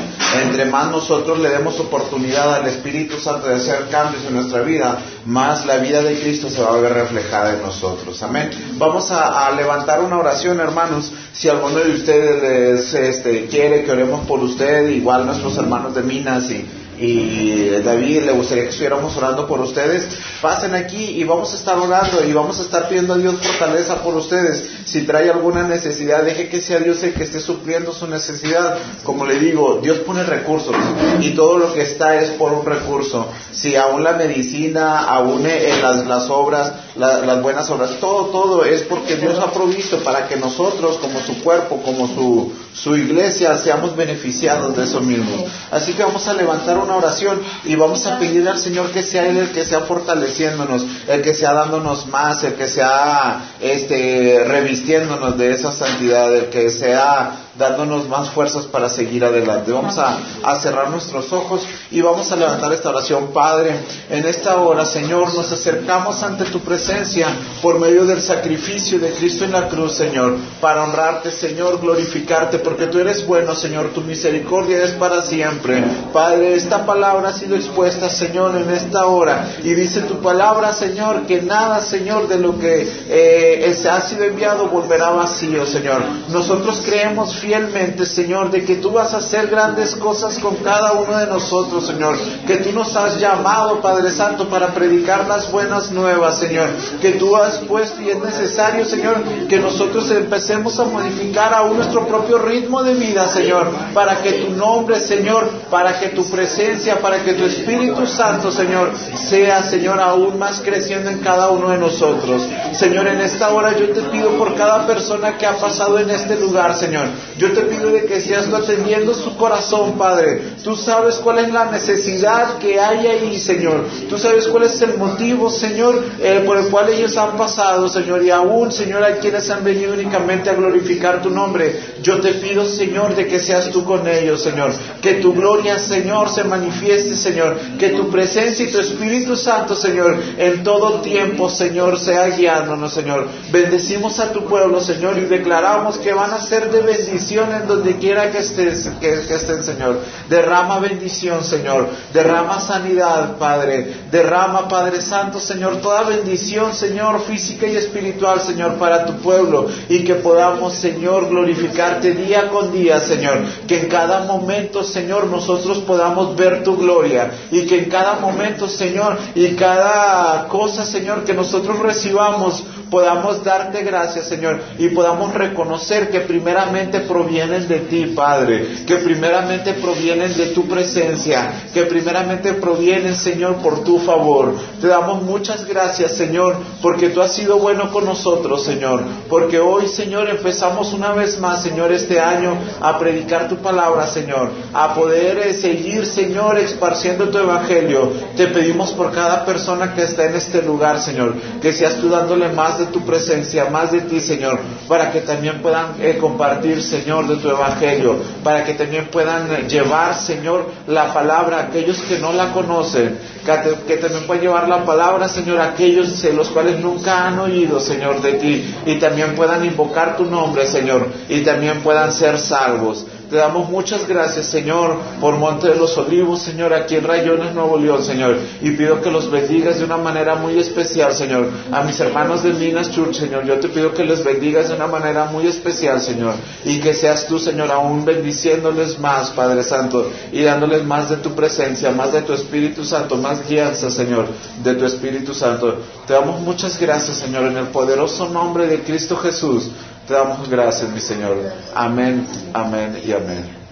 Entre más nosotros le demos oportunidad al Espíritu Santo de hacer cambios en nuestra vida, más la vida de Cristo se va a ver reflejada en nosotros. Amén. Vamos a levantar una oración, hermanos. Si alguno de ustedes este, quiere que oremos por usted, igual nuestros hermanos de Minas y y David le gustaría que estuviéramos orando por ustedes, pasen aquí y vamos a estar orando y vamos a estar pidiendo a Dios fortaleza por ustedes. Si trae alguna necesidad, deje que sea Dios el que esté supliendo su necesidad. Como le digo, Dios pone recursos y todo lo que está es por un recurso. Si aún la medicina, aún en las, obras, las buenas obras, todo, todo es porque Dios ha provisto para que nosotros, como su cuerpo, como su, su iglesia, seamos beneficiados de eso mismo. Así que vamos a levantar una oración y vamos a pedirle al Señor que sea Él el que sea el que sea dándonos más, el que sea este, revistiéndonos de esa santidad, el que sea dándonos más fuerzas para seguir adelante. Vamos a, cerrar nuestros ojos y vamos a levantar esta oración. Padre, en esta hora, Señor, nos acercamos ante tu presencia por medio del sacrificio de Cristo en la cruz, Señor, para honrarte, Señor, glorificarte, porque tú eres bueno, Señor, tu misericordia es para siempre. Padre, esta palabra ha sido expuesta, Señor, en esta hora y dice tu palabra, Señor, que nada, Señor, de lo que eh, ha sido enviado volverá vacío, Señor. Nosotros creemos fielmente, Señor, de que tú vas a hacer grandes cosas con cada uno de nosotros, Señor. Que tú nos has llamado, Padre Santo, para predicar las buenas nuevas, Señor. Que tú has puesto y es necesario, Señor, que nosotros empecemos a modificar aún nuestro propio ritmo de vida, Señor. Para que tu nombre, Señor, para que tu presencia, para que tu Espíritu Santo, Señor, sea, Señor, aún más creciendo en cada uno de nosotros. Señor, en esta hora yo te pido por cada persona que ha pasado en este lugar, Señor. Yo te pido de que seas tú atendiendo su corazón, Padre. Tú sabes cuál es la necesidad que hay ahí, Señor. Tú sabes cuál es el motivo, Señor, eh, por el cual ellos han pasado, Señor. Y aún, Señor, hay quienes han venido únicamente a glorificar tu nombre. Yo te pido, Señor, de que seas tú con ellos, Señor. Que tu gloria, Señor, se manifieste, Señor. Que tu presencia y tu Espíritu Santo, Señor, en todo tiempo, Señor, sea guiándonos, Señor. Bendecimos a tu pueblo, Señor, y declaramos que van a ser de bendición en donde quiera que, estés, que, estén, Señor. Derrama bendición, Señor. Derrama sanidad, Padre. Derrama, Padre Santo, Señor, toda bendición, Señor, física y espiritual, Señor, para tu pueblo. Y que podamos, Señor, glorificarte día con día, Señor. Que en cada momento, Señor, nosotros podamos ver tu gloria. Y que en cada momento, Señor, y cada cosa, Señor, que nosotros recibamos, podamos darte gracias, Señor, y podamos reconocer que primeramente provienen de ti, Padre, que primeramente provienen de tu presencia, que primeramente provienen, Señor, por tu favor. Te damos muchas gracias, Señor, porque tú has sido bueno con nosotros, Señor, porque hoy, Señor, empezamos una vez más, Señor, este año a predicar tu palabra, Señor, a poder eh, seguir, Señor, esparciendo tu evangelio. Te pedimos por cada persona que está en este lugar, Señor, que seas tú dándole más de tu presencia, más de ti, Señor, para que también puedan eh, compartir, de tu evangelio, para que también puedan llevar, Señor, la palabra a aquellos que no la conocen, que, también puedan llevar la palabra, Señor, a aquellos eh, los cuales nunca han oído, Señor, de ti, y también puedan invocar tu nombre, Señor, y también puedan ser salvos. Te damos muchas gracias, Señor, por Monte de los Olivos, Señor, aquí en Rayones, Nuevo León, Señor. Y pido que los bendigas de una manera muy especial, Señor. A mis hermanos de Minas Church, Señor, yo te pido que les bendigas de una manera muy especial, Señor. Y que seas tú, Señor, aún bendiciéndoles más, Padre Santo, y dándoles más de tu presencia, más de tu Espíritu Santo, más guianza, Señor, de tu Espíritu Santo. Te damos muchas gracias, Señor, en el poderoso nombre de Cristo Jesús. Te damos gracias, mi Señor. Amén, amén y amén.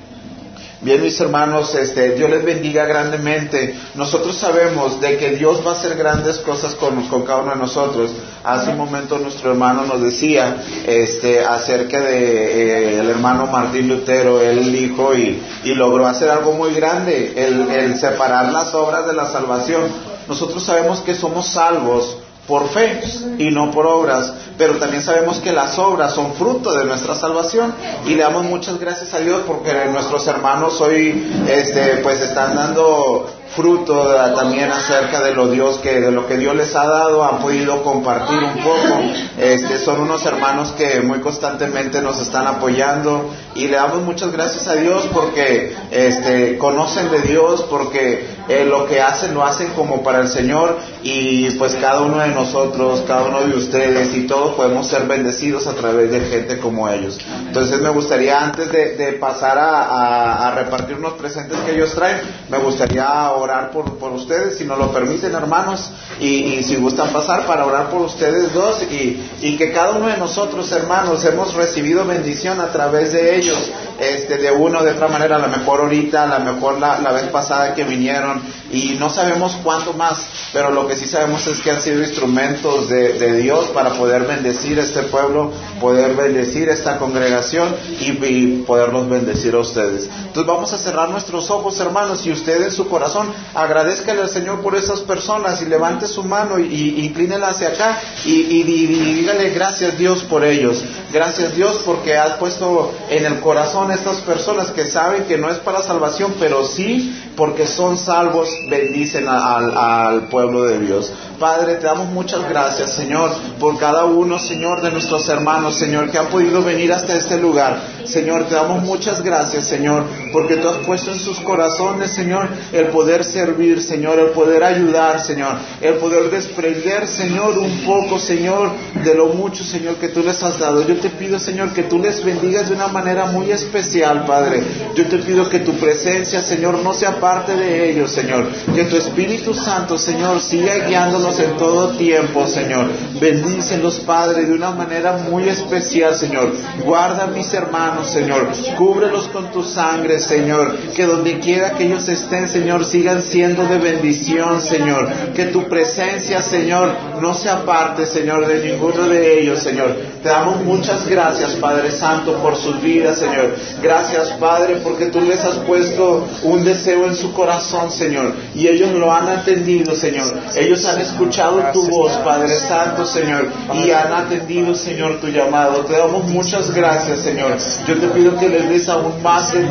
Bien, mis hermanos, este, Dios les bendiga grandemente. Nosotros sabemos de que Dios va a hacer grandes cosas con, con cada uno de nosotros. Hace un momento nuestro hermano nos decía este, acerca de eh, el hermano Martín Lutero, él dijo y, y logró hacer algo muy grande, el, el separar las obras de la salvación. Nosotros sabemos que somos salvos por fe y no por obras, pero también sabemos que las obras son fruto de nuestra salvación. Y le damos muchas gracias a Dios porque nuestros hermanos hoy este pues están dando fruto también acerca de lo Dios que de lo que Dios les ha dado han podido compartir un poco este son unos hermanos que muy constantemente nos están apoyando y le damos muchas gracias a Dios porque este conocen de Dios porque eh, lo que hacen lo hacen como para el Señor y pues cada uno de nosotros, cada uno de ustedes y todos podemos ser bendecidos a través de gente como ellos. Entonces me gustaría antes de, pasar a, repartir unos presentes que ellos traen, me gustaría orar por, ustedes, si nos lo permiten hermanos, y, si gustan pasar para orar por ustedes dos y, y que cada uno de nosotros hermanos hemos recibido bendición a través de ellos, este, de una o de otra manera, a lo mejor ahorita, a lo mejor la, vez pasada que vinieron y no sabemos cuánto más, pero lo que sí sabemos es que han sido instrumentos de, Dios para poder bendecir este pueblo, poder bendecir esta congregación y, poderlos bendecir a ustedes. Entonces vamos a cerrar nuestros ojos, hermanos, y usted en su corazón agradezcale al Señor por esas personas y levante su mano y, inclínela hacia acá y, y, dígale gracias Dios por ellos. Gracias Dios porque has puesto en el corazón a estas personas que saben que no es para salvación, pero sí porque son salvos, bendicen al pueblo de Dios. Padre, te damos muchas gracias, Señor, por cada uno, Señor, de nuestros hermanos, Señor, que han podido venir hasta este lugar. Señor, te damos muchas gracias, Señor, porque tú has puesto en sus corazones, Señor, el poder servir, Señor, el poder ayudar, Señor, el poder desprender, Señor, un poco, Señor, de lo mucho, Señor, que tú les has dado. Yo te pido, Señor, que tú les bendigas de una manera muy especial, Padre. Yo te pido que tu presencia, Señor, no sea parte de ellos, Señor. Que tu Espíritu Santo, Señor, siga guiándonos en todo tiempo, Señor. Bendícelos, Padre, de una manera muy especial, Señor. Guarda a mis hermanos, Señor. Cúbrelos con tu sangre, Señor. Que donde quiera que ellos estén, Señor, sigan siendo de bendición, Señor. Que tu presencia, Señor, no se aparte, Señor, de ninguno de ellos, Señor. Te damos muchas gracias, Padre Santo, por sus vidas, Señor. Gracias, Padre, porque tú les has puesto un deseo en su corazón, Señor. Y ellos lo han atendido, Señor. Ellos han escuchado tu voz, Padre Santo, Señor. Y han atendido, Señor, tu llamado. Te damos muchas gracias, Señor. Yo te pido que les des aún más de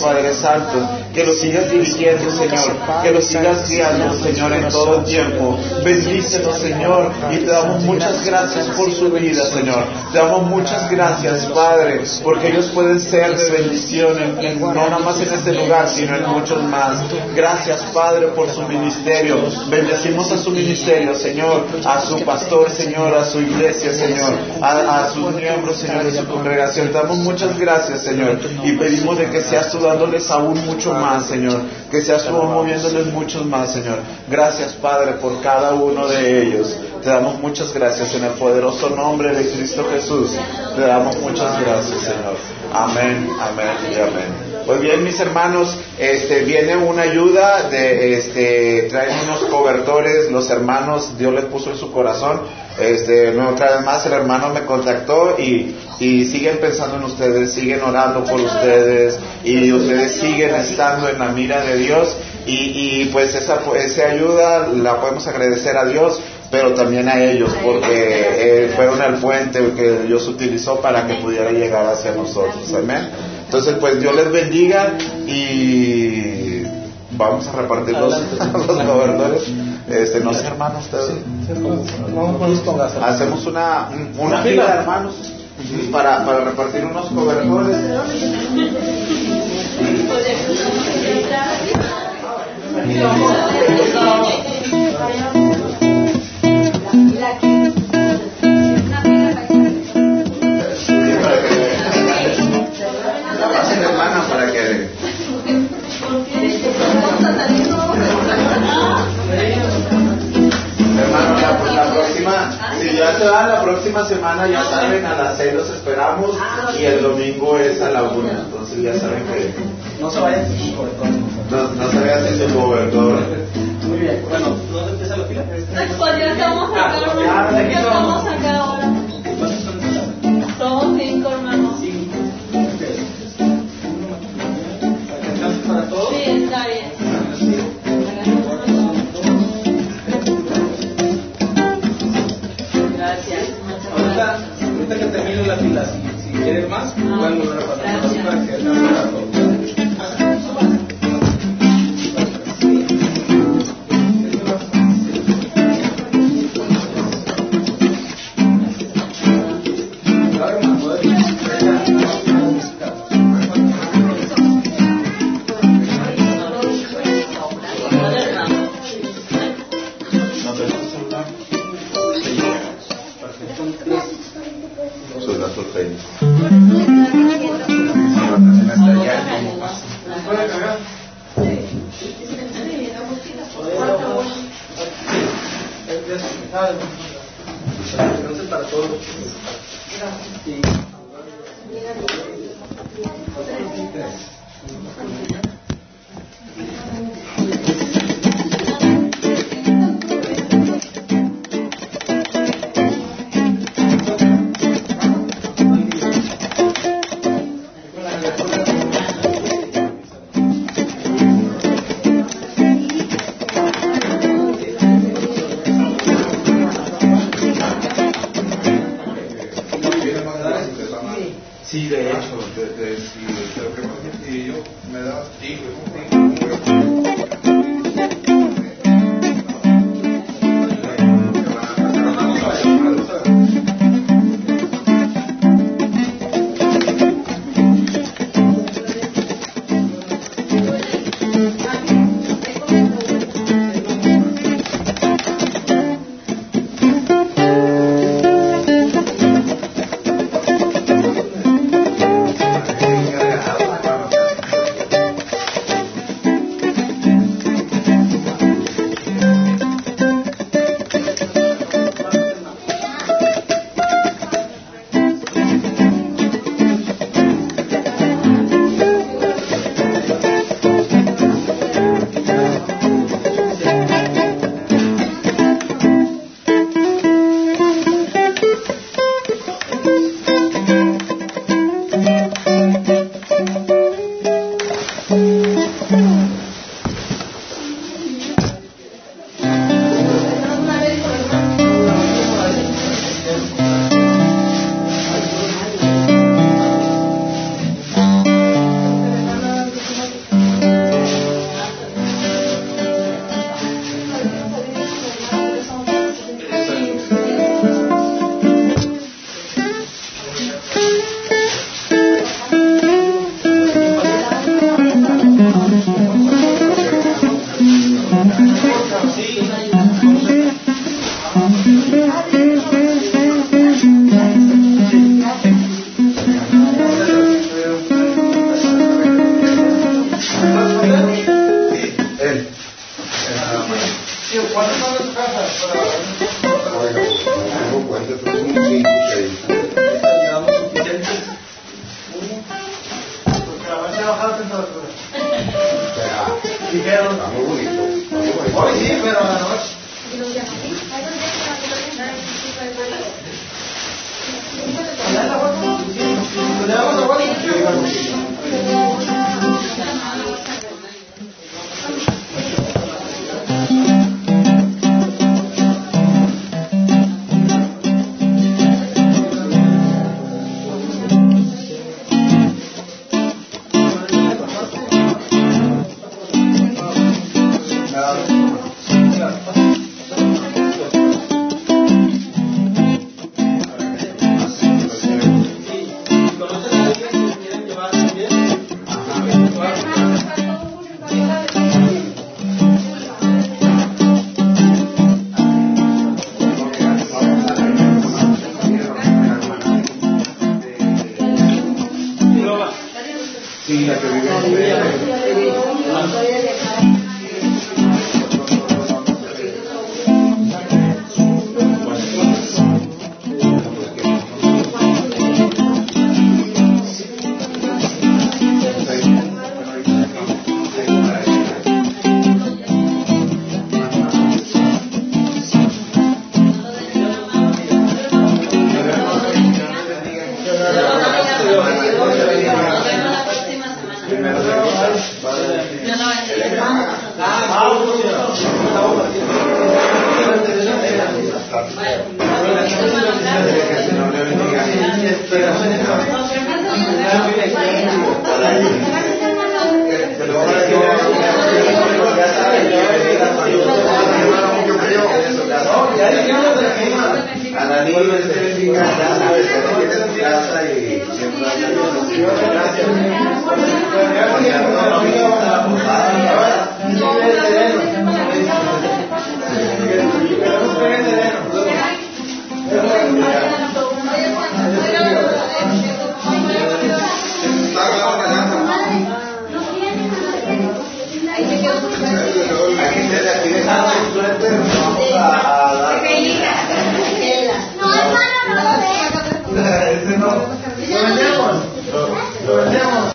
Padre Santo. Que los sigas dirigiendo, Señor. Que los sigas guiando, Señor, en todo tiempo. Bendícelos, Señor. Y te damos muchas gracias por su vida, Señor. Te damos muchas gracias, Padre, porque ellos pueden ser de bendición, no nada más en este lugar, sino en muchos más. Gracias, Padre, por su ministerio. Bendecimos a su ministerio, Señor, a su pastor, Señor, a su iglesia, Señor, a, sus miembros, Señor, de su congregación. Te damos muchas gracias, Señor, y pedimos de que seas tú dándoles aún mucho más, Señor, que seas tú moviéndoles muchos más, Señor. Gracias, Padre, por cada uno de ellos. Te damos muchas gracias en el poderoso nombre de Cristo Jesús. Te damos muchas gracias, Señor. Amén, amén y amén. Pues bien, mis hermanos, este, viene una ayuda de, este, traen unos cobertores, los hermanos, Dios les puso en su corazón. Este, otra vez más el hermano me contactó y, siguen pensando en ustedes, siguen orando por ustedes y ustedes siguen estando en la mira de Dios y, y pues esa, esa ayuda la podemos agradecer a Dios pero también a ellos, porque eh, fueron el puente que Dios utilizó para que pudiera llegar hacia nosotros. Amén. Entonces, pues Dios les bendiga y vamos a repartir los, los gobernadores. Este, no sé, hermanos, ustedes. Hacemos una, una fila, hermanos, para, para repartir unos cobertores. Ya se va la próxima semana, ya saben, a las 6 los esperamos y el domingo es a la 1, entonces ya saben que... No se vayan sin cobertor. No, no se vayan sin cobertor. Muy bien, bueno, ¿dónde empieza la fila? Pues ya estamos acá, ah, ya estamos acá ahora. Quieren más, para que